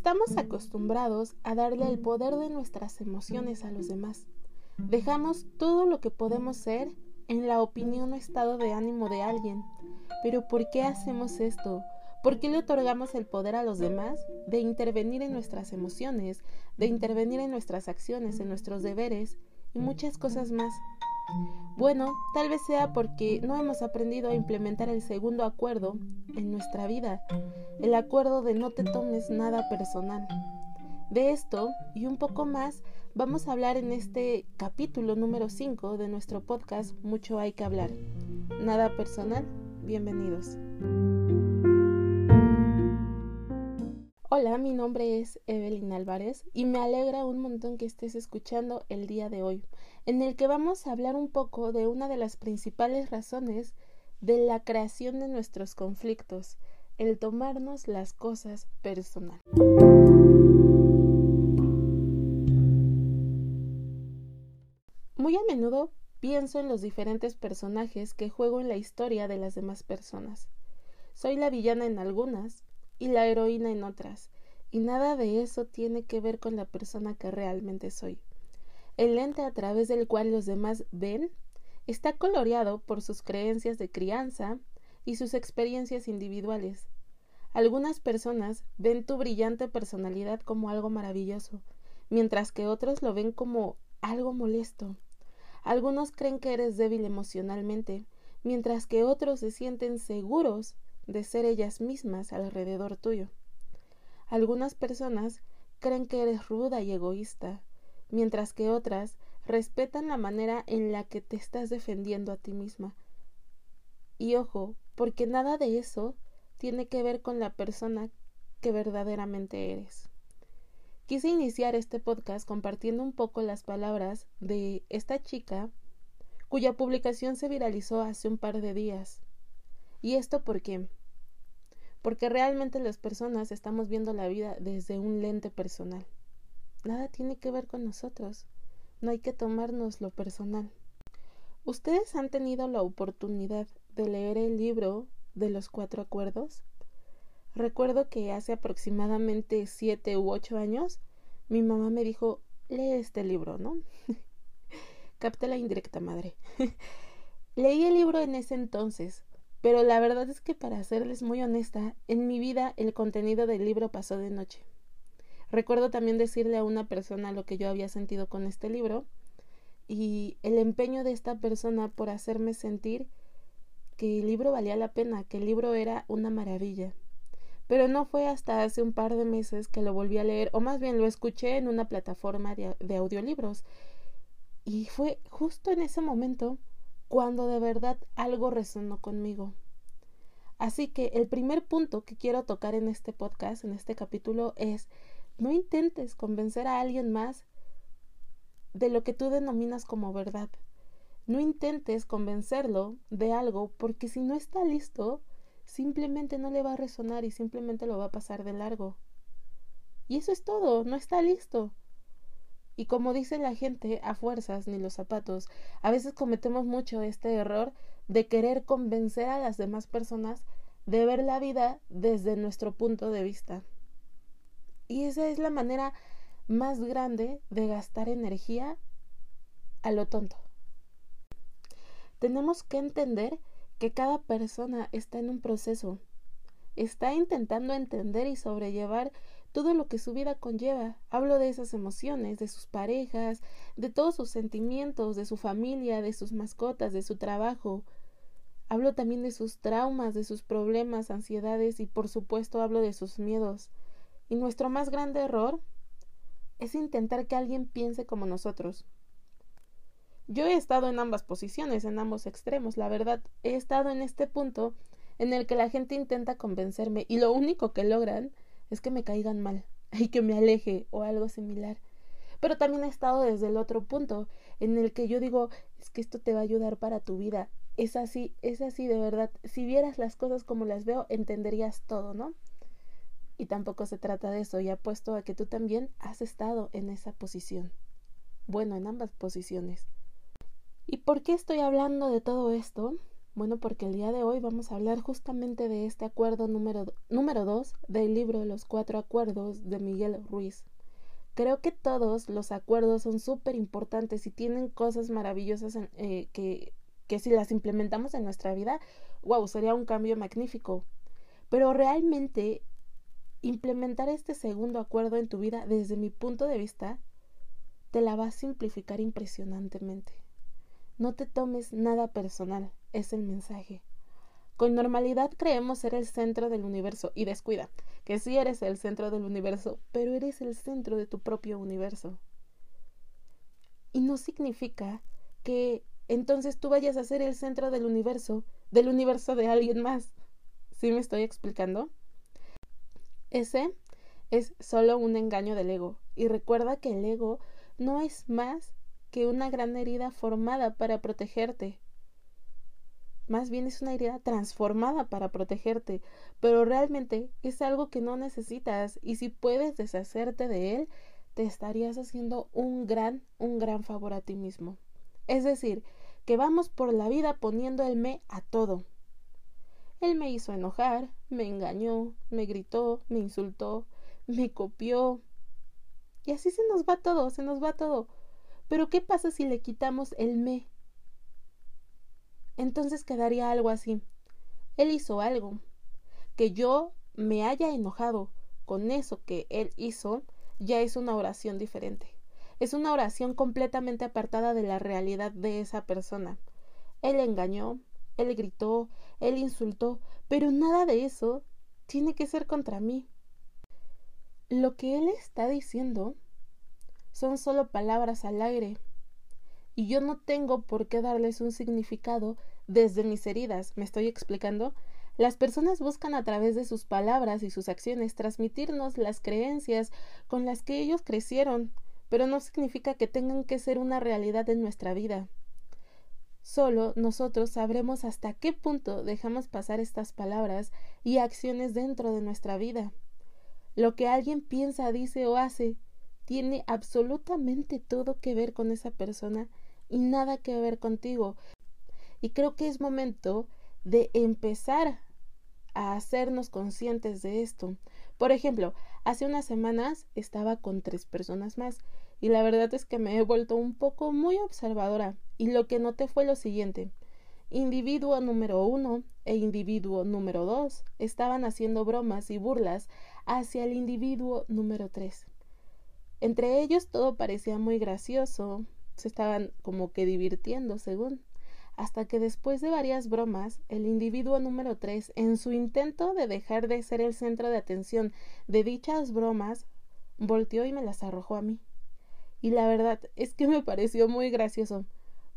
Estamos acostumbrados a darle el poder de nuestras emociones a los demás. Dejamos todo lo que podemos ser en la opinión o estado de ánimo de alguien. Pero ¿por qué hacemos esto? ¿Por qué le otorgamos el poder a los demás de intervenir en nuestras emociones, de intervenir en nuestras acciones, en nuestros deberes y muchas cosas más? Bueno, tal vez sea porque no hemos aprendido a implementar el segundo acuerdo en nuestra vida, el acuerdo de no te tomes nada personal. De esto y un poco más vamos a hablar en este capítulo número 5 de nuestro podcast Mucho hay que hablar. Nada personal, bienvenidos. Hola, mi nombre es Evelyn Álvarez y me alegra un montón que estés escuchando el día de hoy, en el que vamos a hablar un poco de una de las principales razones de la creación de nuestros conflictos, el tomarnos las cosas personal. Muy a menudo pienso en los diferentes personajes que juego en la historia de las demás personas. Soy la villana en algunas, y la heroína en otras, y nada de eso tiene que ver con la persona que realmente soy. El lente a través del cual los demás ven está coloreado por sus creencias de crianza y sus experiencias individuales. Algunas personas ven tu brillante personalidad como algo maravilloso, mientras que otros lo ven como algo molesto. Algunos creen que eres débil emocionalmente, mientras que otros se sienten seguros de ser ellas mismas alrededor tuyo. Algunas personas creen que eres ruda y egoísta, mientras que otras respetan la manera en la que te estás defendiendo a ti misma. Y ojo, porque nada de eso tiene que ver con la persona que verdaderamente eres. Quise iniciar este podcast compartiendo un poco las palabras de esta chica cuya publicación se viralizó hace un par de días. ¿Y esto por qué? porque realmente las personas estamos viendo la vida desde un lente personal. Nada tiene que ver con nosotros. No hay que tomarnos lo personal. ¿Ustedes han tenido la oportunidad de leer el libro de los cuatro acuerdos? Recuerdo que hace aproximadamente siete u ocho años mi mamá me dijo lee este libro, ¿no? Capta la indirecta madre. Leí el libro en ese entonces, pero la verdad es que para serles muy honesta, en mi vida el contenido del libro pasó de noche. Recuerdo también decirle a una persona lo que yo había sentido con este libro y el empeño de esta persona por hacerme sentir que el libro valía la pena, que el libro era una maravilla. Pero no fue hasta hace un par de meses que lo volví a leer, o más bien lo escuché en una plataforma de, audiolibros. Y fue justo en ese momento cuando de verdad algo resonó conmigo. Así que el primer punto que quiero tocar en este podcast, en este capítulo, es no intentes convencer a alguien más de lo que tú denominas como verdad. No intentes convencerlo de algo porque si no está listo, simplemente no le va a resonar y simplemente lo va a pasar de largo. Y eso es todo, no está listo. Y como dice la gente, a fuerzas ni los zapatos, a veces cometemos mucho este error de querer convencer a las demás personas de ver la vida desde nuestro punto de vista. Y esa es la manera más grande de gastar energía a lo tonto. Tenemos que entender que cada persona está en un proceso, está intentando entender y sobrellevar todo lo que su vida conlleva. Hablo de esas emociones, de sus parejas, de todos sus sentimientos, de su familia, de sus mascotas, de su trabajo. Hablo también de sus traumas, de sus problemas, ansiedades y por supuesto hablo de sus miedos. Y nuestro más grande error es intentar que alguien piense como nosotros. Yo he estado en ambas posiciones, en ambos extremos, la verdad, he estado en este punto en el que la gente intenta convencerme y lo único que logran es que me caigan mal y que me aleje o algo similar. Pero también he estado desde el otro punto, en el que yo digo, es que esto te va a ayudar para tu vida. Es así, es así de verdad. Si vieras las cosas como las veo, entenderías todo, ¿no? Y tampoco se trata de eso, y apuesto a que tú también has estado en esa posición. Bueno, en ambas posiciones. ¿Y por qué estoy hablando de todo esto? Bueno, porque el día de hoy vamos a hablar justamente de este acuerdo número, número 2 del libro Los Cuatro Acuerdos de Miguel Ruiz. Creo que todos los acuerdos son súper importantes y tienen cosas maravillosas eh, que, que si las implementamos en nuestra vida, wow, sería un cambio magnífico. Pero realmente implementar este segundo acuerdo en tu vida, desde mi punto de vista, te la va a simplificar impresionantemente. No te tomes nada personal, es el mensaje. Con normalidad creemos ser el centro del universo y descuida, que sí eres el centro del universo, pero eres el centro de tu propio universo. Y no significa que entonces tú vayas a ser el centro del universo, del universo de alguien más. ¿Sí me estoy explicando? Ese es solo un engaño del ego. Y recuerda que el ego no es más que una gran herida formada para protegerte. Más bien es una herida transformada para protegerte, pero realmente es algo que no necesitas y si puedes deshacerte de él, te estarías haciendo un gran, un gran favor a ti mismo. Es decir, que vamos por la vida poniendo el me a todo. Él me hizo enojar, me engañó, me gritó, me insultó, me copió. Y así se nos va todo, se nos va todo. Pero ¿qué pasa si le quitamos el me? Entonces quedaría algo así. Él hizo algo. Que yo me haya enojado con eso que él hizo ya es una oración diferente. Es una oración completamente apartada de la realidad de esa persona. Él engañó, él gritó, él insultó, pero nada de eso tiene que ser contra mí. Lo que él está diciendo son solo palabras al aire. Y yo no tengo por qué darles un significado desde mis heridas. ¿Me estoy explicando? Las personas buscan a través de sus palabras y sus acciones transmitirnos las creencias con las que ellos crecieron, pero no significa que tengan que ser una realidad en nuestra vida. Solo nosotros sabremos hasta qué punto dejamos pasar estas palabras y acciones dentro de nuestra vida. Lo que alguien piensa, dice o hace tiene absolutamente todo que ver con esa persona y nada que ver contigo. Y creo que es momento de empezar a hacernos conscientes de esto. Por ejemplo, hace unas semanas estaba con tres personas más y la verdad es que me he vuelto un poco muy observadora y lo que noté fue lo siguiente. Individuo número uno e individuo número dos estaban haciendo bromas y burlas hacia el individuo número tres. Entre ellos todo parecía muy gracioso, se estaban como que divirtiendo, según, hasta que después de varias bromas, el individuo número tres, en su intento de dejar de ser el centro de atención de dichas bromas, volteó y me las arrojó a mí. Y la verdad es que me pareció muy gracioso,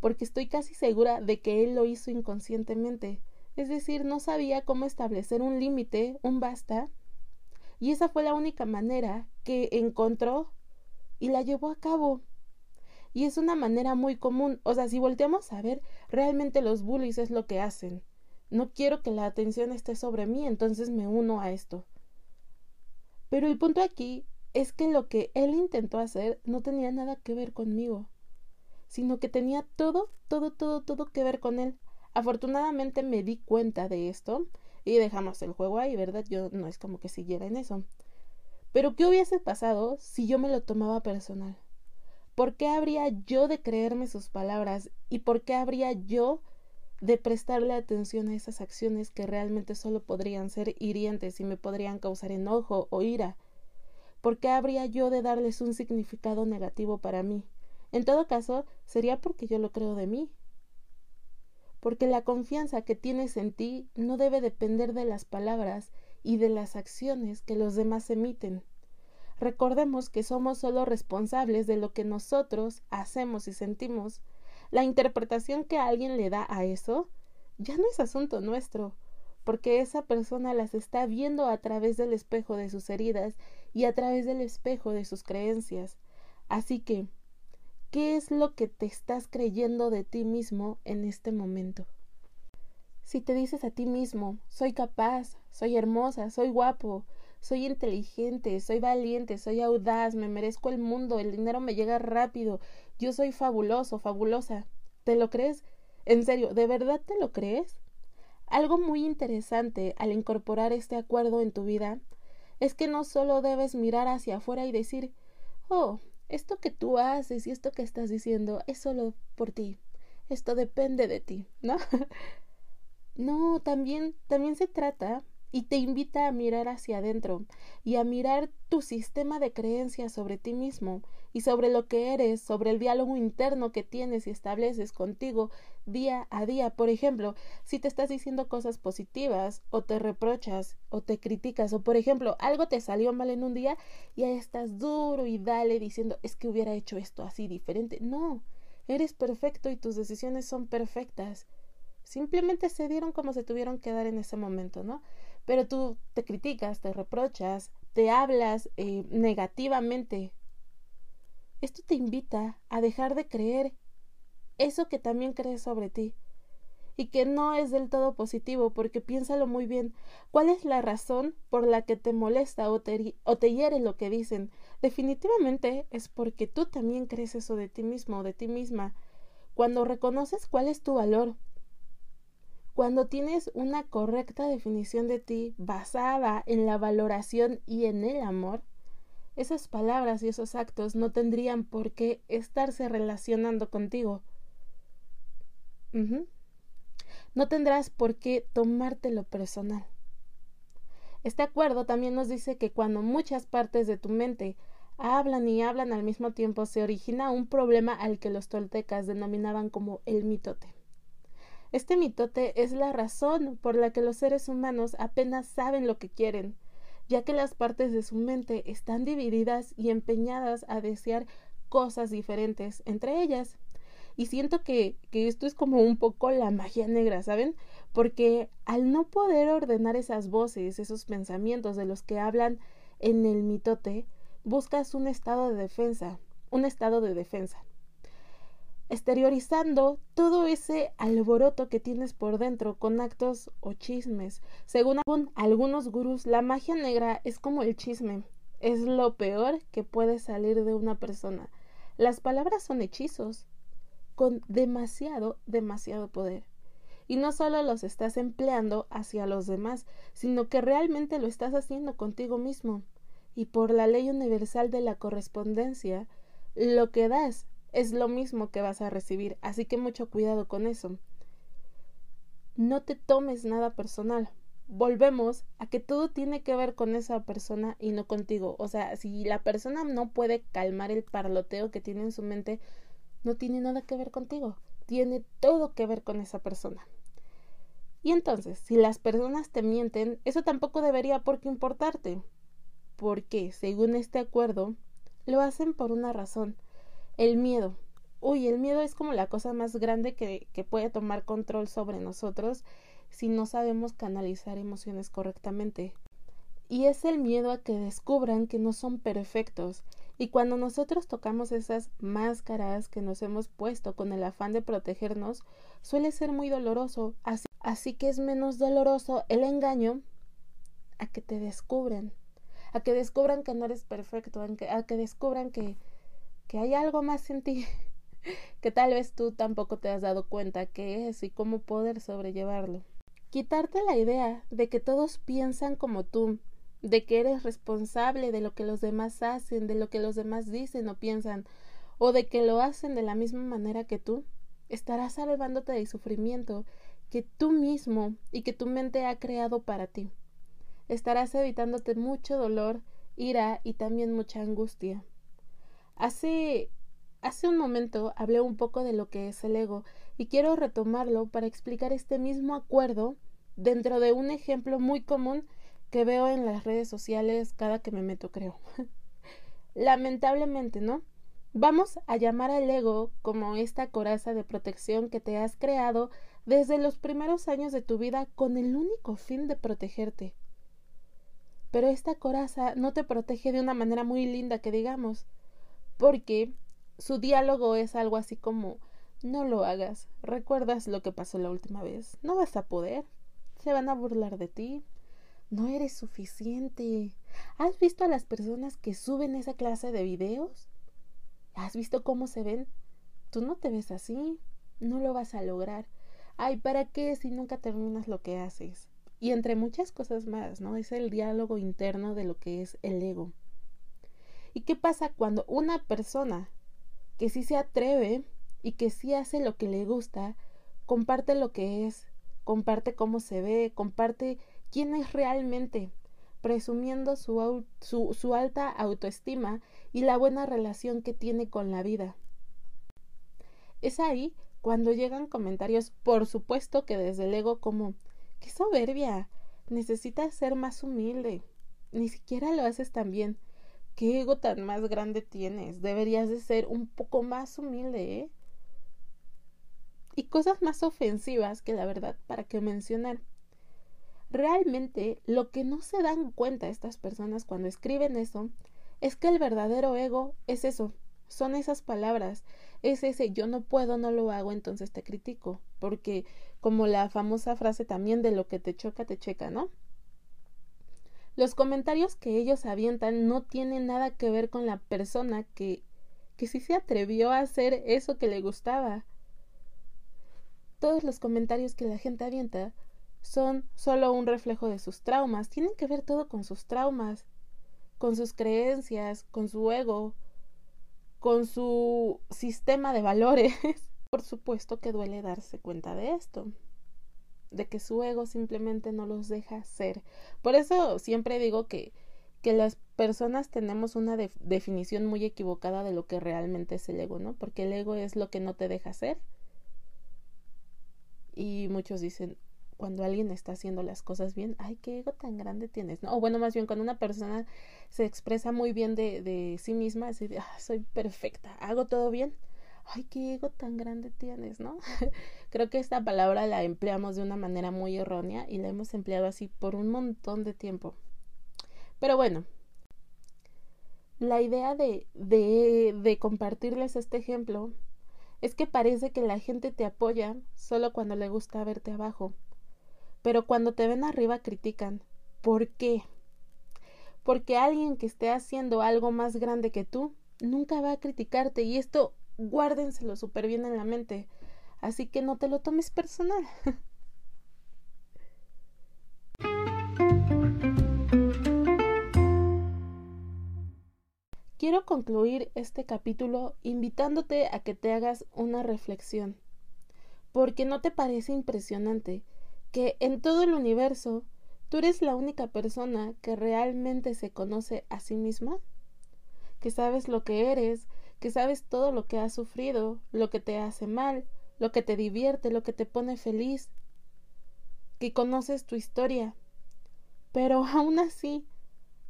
porque estoy casi segura de que él lo hizo inconscientemente, es decir, no sabía cómo establecer un límite, un basta, y esa fue la única manera que encontró y la llevó a cabo. Y es una manera muy común. O sea, si volteamos a ver, realmente los bullies es lo que hacen. No quiero que la atención esté sobre mí, entonces me uno a esto. Pero el punto aquí es que lo que él intentó hacer no tenía nada que ver conmigo, sino que tenía todo, todo, todo, todo que ver con él. Afortunadamente me di cuenta de esto y dejamos el juego ahí, ¿verdad? Yo no es como que siguiera en eso. Pero ¿qué hubiese pasado si yo me lo tomaba personal? ¿Por qué habría yo de creerme sus palabras y por qué habría yo de prestarle atención a esas acciones que realmente solo podrían ser hirientes y me podrían causar enojo o ira? ¿Por qué habría yo de darles un significado negativo para mí? En todo caso, sería porque yo lo creo de mí. Porque la confianza que tienes en ti no debe depender de las palabras y de las acciones que los demás emiten. Recordemos que somos solo responsables de lo que nosotros hacemos y sentimos. La interpretación que alguien le da a eso ya no es asunto nuestro, porque esa persona las está viendo a través del espejo de sus heridas y a través del espejo de sus creencias. Así que, ¿qué es lo que te estás creyendo de ti mismo en este momento? Si te dices a ti mismo, soy capaz, soy hermosa, soy guapo, soy inteligente, soy valiente, soy audaz, me merezco el mundo, el dinero me llega rápido, yo soy fabuloso, fabulosa. ¿Te lo crees? En serio, ¿de verdad te lo crees? Algo muy interesante al incorporar este acuerdo en tu vida es que no solo debes mirar hacia afuera y decir, oh, esto que tú haces y esto que estás diciendo es solo por ti, esto depende de ti, ¿no? no, también, también se trata y te invita a mirar hacia adentro y a mirar tu sistema de creencias sobre ti mismo y sobre lo que eres, sobre el diálogo interno que tienes y estableces contigo día a día. Por ejemplo, si te estás diciendo cosas positivas o te reprochas o te criticas o por ejemplo algo te salió mal en un día y ahí estás duro y dale diciendo es que hubiera hecho esto así diferente. No, eres perfecto y tus decisiones son perfectas. Simplemente se dieron como se tuvieron que dar en ese momento, ¿no? Pero tú te criticas, te reprochas, te hablas eh, negativamente. Esto te invita a dejar de creer eso que también crees sobre ti y que no es del todo positivo porque piénsalo muy bien. ¿Cuál es la razón por la que te molesta o te, o te hiere lo que dicen? Definitivamente es porque tú también crees eso de ti mismo o de ti misma. Cuando reconoces cuál es tu valor, cuando tienes una correcta definición de ti basada en la valoración y en el amor, esas palabras y esos actos no tendrían por qué estarse relacionando contigo. No tendrás por qué tomártelo personal. Este acuerdo también nos dice que cuando muchas partes de tu mente hablan y hablan al mismo tiempo se origina un problema al que los toltecas denominaban como el mitote. Este mitote es la razón por la que los seres humanos apenas saben lo que quieren, ya que las partes de su mente están divididas y empeñadas a desear cosas diferentes entre ellas. Y siento que, que esto es como un poco la magia negra, ¿saben? Porque al no poder ordenar esas voces, esos pensamientos de los que hablan en el mitote, buscas un estado de defensa, un estado de defensa exteriorizando todo ese alboroto que tienes por dentro con actos o chismes. Según algunos gurús, la magia negra es como el chisme, es lo peor que puede salir de una persona. Las palabras son hechizos con demasiado, demasiado poder. Y no solo los estás empleando hacia los demás, sino que realmente lo estás haciendo contigo mismo. Y por la ley universal de la correspondencia, lo que das es lo mismo que vas a recibir, así que mucho cuidado con eso. No te tomes nada personal. Volvemos a que todo tiene que ver con esa persona y no contigo. O sea, si la persona no puede calmar el parloteo que tiene en su mente, no tiene nada que ver contigo. Tiene todo que ver con esa persona. Y entonces, si las personas te mienten, eso tampoco debería por qué importarte. Porque, según este acuerdo, lo hacen por una razón el miedo. Uy, el miedo es como la cosa más grande que, que puede tomar control sobre nosotros si no sabemos canalizar emociones correctamente. Y es el miedo a que descubran que no son perfectos. Y cuando nosotros tocamos esas máscaras que nos hemos puesto con el afán de protegernos, suele ser muy doloroso. Así, así que es menos doloroso el engaño a que te descubran. A que descubran que no eres perfecto, a que descubran que, que hay algo más en ti que tal vez tú tampoco te has dado cuenta que es y cómo poder sobrellevarlo. Quitarte la idea de que todos piensan como tú, de que eres responsable de lo que los demás hacen, de lo que los demás dicen o piensan, o de que lo hacen de la misma manera que tú, estarás salvándote del sufrimiento que tú mismo y que tu mente ha creado para ti. Estarás evitándote mucho dolor, ira y también mucha angustia. Hace hace un momento hablé un poco de lo que es el ego y quiero retomarlo para explicar este mismo acuerdo dentro de un ejemplo muy común que veo en las redes sociales cada que me meto, creo. Lamentablemente, ¿no? Vamos a llamar al ego como esta coraza de protección que te has creado desde los primeros años de tu vida con el único fin de protegerte. Pero esta coraza no te protege de una manera muy linda que digamos porque su diálogo es algo así como no lo hagas, recuerdas lo que pasó la última vez, no vas a poder, se van a burlar de ti, no eres suficiente. ¿Has visto a las personas que suben esa clase de videos? ¿Has visto cómo se ven? Tú no te ves así, no lo vas a lograr. ay, ¿para qué si nunca terminas lo que haces? Y entre muchas cosas más, ¿no? Es el diálogo interno de lo que es el ego. ¿Y qué pasa cuando una persona que sí se atreve y que sí hace lo que le gusta, comparte lo que es, comparte cómo se ve, comparte quién es realmente, presumiendo su, alta autoestima y la buena relación que tiene con la vida. Es ahí cuando llegan comentarios, por supuesto que desde el ego como, qué soberbia, necesitas ser más humilde, ni siquiera lo haces tan bien, qué ego tan más grande tienes, deberías de ser un poco más humilde, ¿eh? y cosas más ofensivas que la verdad para qué mencionar. Realmente lo que no se dan cuenta estas personas cuando escriben eso es que el verdadero ego es eso, son esas palabras, es ese yo no puedo, no lo hago, entonces te critico, porque como la famosa frase también de lo que te choca, te checa, ¿no? Los comentarios que ellos avientan no tienen nada que ver con la persona que que sí se atrevió a hacer eso que le gustaba, todos los comentarios que la gente avienta son solo un reflejo de sus traumas, tienen que ver todo con sus traumas, con sus creencias, con su ego, con su sistema de valores. Por supuesto que duele darse cuenta de esto, de que su ego simplemente no los deja ser. Por eso siempre digo que, que las personas tenemos una definición muy equivocada de lo que realmente es el ego, ¿no? Porque el ego es lo que no te deja ser y muchos dicen, cuando alguien está haciendo las cosas bien, ay, qué ego tan grande tienes, ¿no? O bueno, más bien cuando una persona se expresa muy bien de, de sí misma, así de, ah, soy perfecta, hago todo bien, ay, qué ego tan grande tienes, ¿no? Creo que esta palabra la empleamos de una manera muy errónea y la hemos empleado así por un montón de tiempo. Pero bueno, la idea de, de, de compartirles este ejemplo es que parece que la gente te apoya solo cuando le gusta verte abajo. Pero cuando te ven arriba critican. ¿Por qué? Porque alguien que esté haciendo algo más grande que tú nunca va a criticarte y esto guárdenselo súper bien en la mente. Así que no te lo tomes personal. Quiero concluir este capítulo invitándote a que te hagas una reflexión, porque ¿no te parece impresionante que en todo el universo tú eres la única persona que realmente se conoce a sí misma? Que sabes lo que eres, que sabes todo lo que has sufrido, lo que te hace mal, lo que te divierte, lo que te pone feliz, que conoces tu historia, pero aún así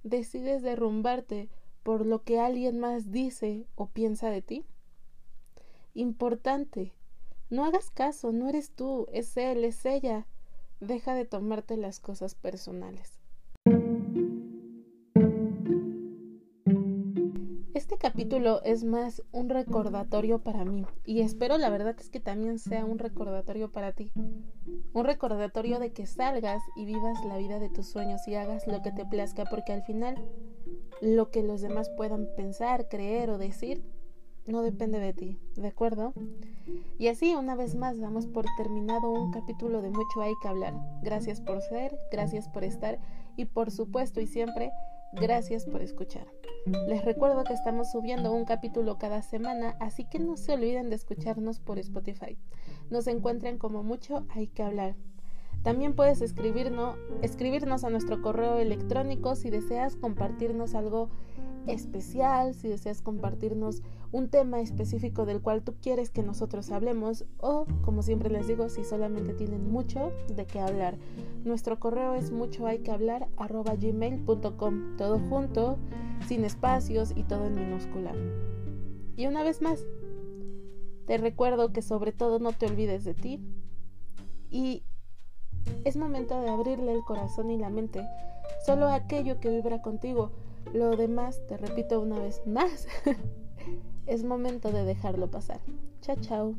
decides derrumbarte por lo que alguien más dice o piensa de ti? Importante. No hagas caso, no eres tú, es él, es ella. Deja de tomarte las cosas personales. Capítulo es más un recordatorio para mí y espero la verdad es que también sea un recordatorio para ti. Un recordatorio de que salgas y vivas la vida de tus sueños y hagas lo que te plazca porque al final lo que los demás puedan pensar, creer o decir no depende de ti, ¿de acuerdo? Y así, una vez más, damos por terminado un capítulo de Mucho hay que hablar. Gracias por ser, gracias por estar y por supuesto y siempre, gracias por escuchar. Les recuerdo que estamos subiendo un capítulo cada semana, así que no se olviden de escucharnos por Spotify. Nos encuentran como Mucho hay que hablar. También puedes escribirnos, escribirnos a nuestro correo electrónico si deseas compartirnos algo especial, si deseas compartirnos un tema específico del cual tú quieres que nosotros hablemos o, como siempre les digo, si solamente tienen mucho de qué hablar. Nuestro correo es mucho hay que hablar todo junto, sin espacios y todo en minúscula. Y una vez más, te recuerdo que sobre todo no te olvides de ti y es momento de abrirle el corazón y la mente, solo aquello que vibra contigo. Lo demás, te repito una vez más, es momento de dejarlo pasar. Chao, chao.